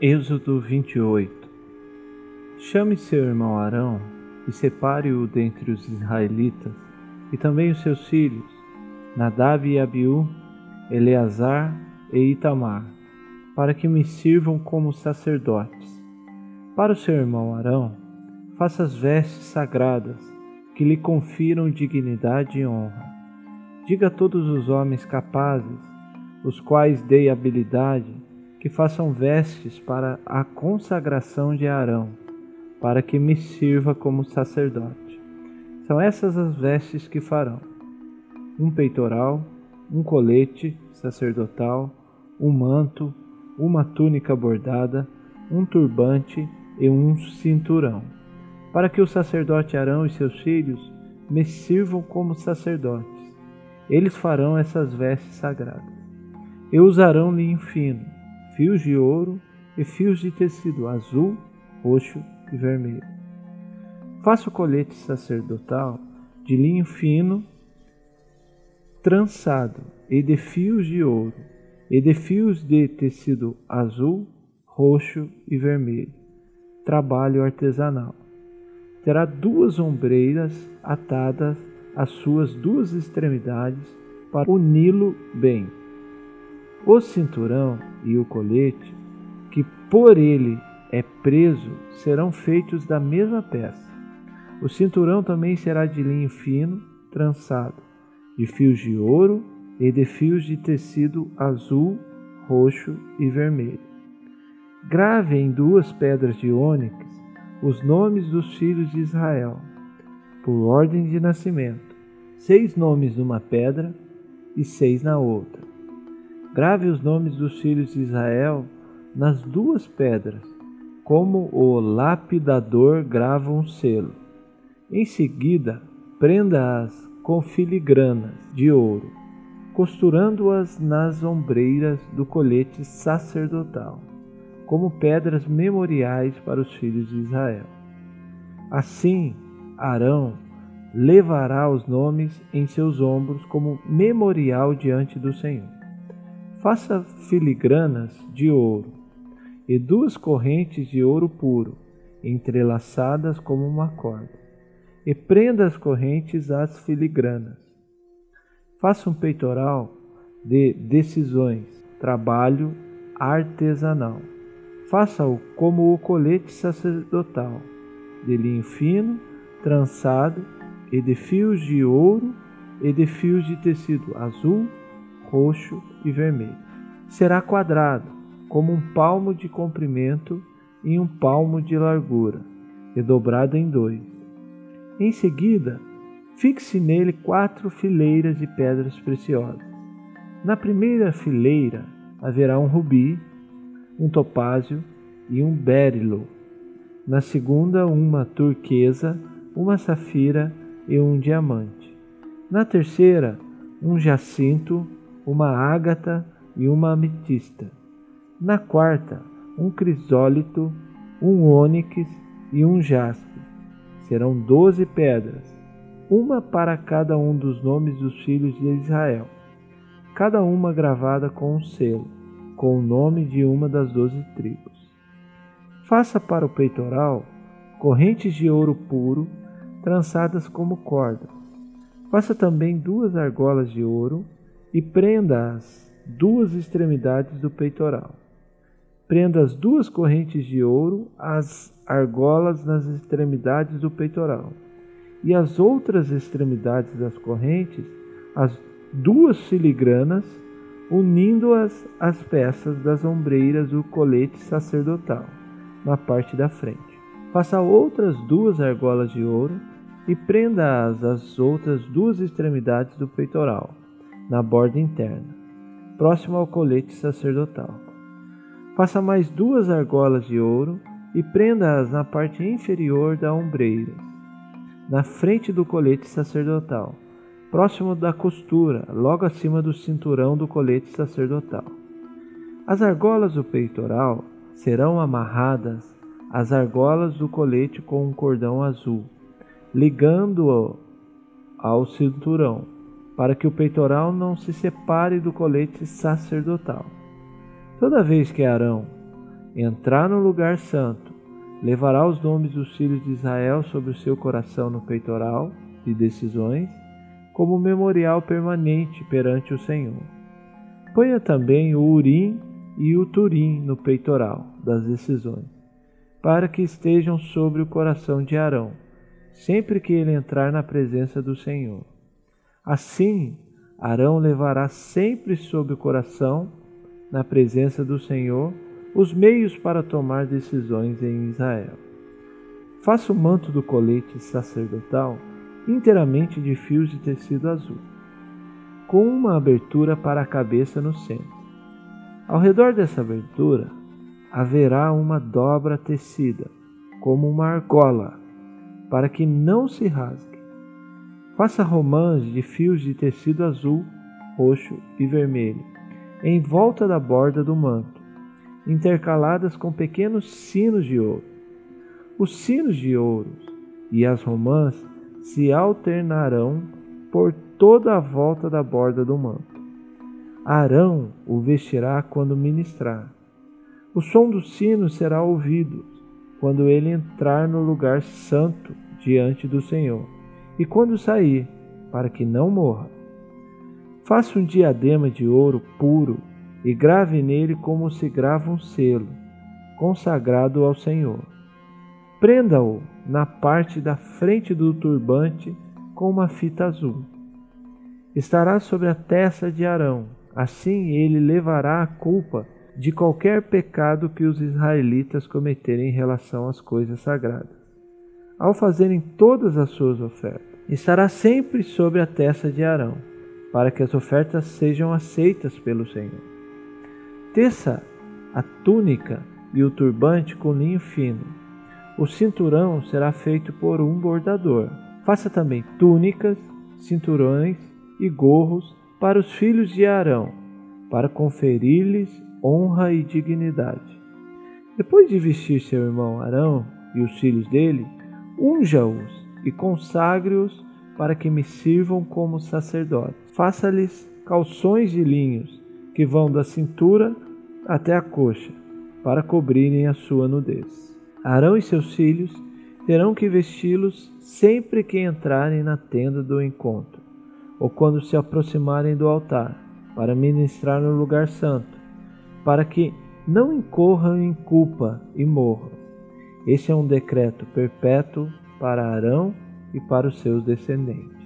Êxodo 28 Chame seu irmão Arão e separe-o dentre os israelitas, e também os seus filhos, Nadab e Abiú, Eleazar e Itamar, para que me sirvam como sacerdotes. Para o seu irmão Arão, faça as vestes sagradas, que lhe confiram dignidade e honra. Diga a todos os homens capazes, os quais dei habilidade, que façam vestes para a consagração de Arão, para que me sirva como sacerdote. São essas as vestes que farão: um peitoral, um colete sacerdotal, um manto, uma túnica bordada, um turbante e um cinturão, para que o sacerdote Arão e seus filhos me sirvam como sacerdotes. Eles farão essas vestes sagradas. E usarão linho fino, fios de ouro e fios de tecido azul, roxo e vermelho. Faça o colete sacerdotal de linho fino, trançado e de fios de ouro, e de fios de tecido azul, roxo e vermelho. Trabalho artesanal. Terá duas ombreiras atadas às suas duas extremidades para uni-lo bem. O cinturão e o colete, que por ele é preso, serão feitos da mesma peça. O cinturão também será de linho fino, trançado, de fios de ouro e de fios de tecido azul, roxo e vermelho. Grave em duas pedras de ônix os nomes dos filhos de Israel, por ordem de nascimento, seis nomes numa pedra e seis na outra Grave os nomes dos filhos de Israel nas duas pedras, como o lapidador grava um selo. Em seguida, prenda-as com filigranas de ouro, costurando-as nas ombreiras do colete sacerdotal, como pedras memoriais para os filhos de Israel. Assim, Arão levará os nomes em seus ombros como memorial diante do Senhor. Faça filigranas de ouro e duas correntes de ouro puro, entrelaçadas como uma corda, e prenda as correntes às filigranas. Faça um peitoral de decisões, trabalho artesanal. Faça-o como o colete sacerdotal, de linho fino, trançado e de fios de ouro e de fios de tecido azul, roxo e vermelho. Será quadrado, como um palmo de comprimento e um palmo de largura, e dobrado em dois. Em seguida, fixe nele quatro fileiras de pedras preciosas. Na primeira fileira haverá um rubi, um topázio e um berilo. Na segunda, uma turquesa, uma safira e um diamante. Na terceira, um jacinto, uma ágata e uma ametista. Na quarta, um crisólito, um ônix e um jaspe. Serão doze pedras, uma para cada um dos nomes dos filhos de Israel, cada uma gravada com um selo, com o nome de uma das doze tribos. Faça para o peitoral correntes de ouro puro, trançadas como cordas. Faça também duas argolas de ouro e prenda as duas extremidades do peitoral. Prenda as duas correntes de ouro às argolas nas extremidades do peitoral, e as outras extremidades das correntes, as duas filigranas, unindo-as às peças das ombreiras do colete sacerdotal, na parte da frente. Faça outras duas argolas de ouro e prenda-as às outras duas extremidades do peitoral na borda interna, próximo ao colete sacerdotal. Faça mais duas argolas de ouro e prenda-as na parte inferior da ombreira, na frente do colete sacerdotal, próximo da costura, logo acima do cinturão do colete sacerdotal. As argolas do peitoral serão amarradas às argolas do colete com um cordão azul, ligando-o ao cinturão para que o peitoral não se separe do colete sacerdotal. Toda vez que Arão entrar no lugar santo, levará os nomes dos filhos de Israel sobre o seu coração no peitoral de decisões, como memorial permanente perante o Senhor. Ponha também o Urim e o Turim no peitoral das decisões, para que estejam sobre o coração de Arão, sempre que ele entrar na presença do Senhor. Assim, Arão levará sempre sobre o coração, na presença do Senhor, os meios para tomar decisões em Israel. Faça o manto do colete sacerdotal inteiramente de fios de tecido azul, com uma abertura para a cabeça no centro. Ao redor dessa abertura haverá uma dobra tecida, como uma argola, para que não se rasgue. Faça romãs de fios de tecido azul, roxo e vermelho em volta da borda do manto, intercaladas com pequenos sinos de ouro. Os sinos de ouro e as romãs se alternarão por toda a volta da borda do manto. Arão o vestirá quando ministrar. O som do sino será ouvido quando ele entrar no lugar santo diante do Senhor e quando sair, para que não morra. Faça um diadema de ouro puro e grave nele como se grava um selo, consagrado ao Senhor. Prenda-o na parte da frente do turbante com uma fita azul. Estará sobre a testa de Arão, assim ele levará a culpa de qualquer pecado que os israelitas cometerem em relação às coisas sagradas. Ao fazerem todas as suas ofertas, estará sempre sobre a testa de Arão, para que as ofertas sejam aceitas pelo Senhor. Teça a túnica e o turbante com linho fino, o cinturão será feito por um bordador. Faça também túnicas, cinturões e gorros para os filhos de Arão, para conferir-lhes honra e dignidade. Depois de vestir seu irmão Arão e os filhos dele, unja-os e consagre-os para que me sirvam como sacerdotes. Faça-lhes calções de linhos que vão da cintura até a coxa, para cobrirem a sua nudez. Arão e seus filhos terão que vesti-los sempre que entrarem na tenda do encontro, ou quando se aproximarem do altar, para ministrar no lugar santo, para que não incorram em culpa e morram. Esse é um decreto perpétuo para Arão e para os seus descendentes.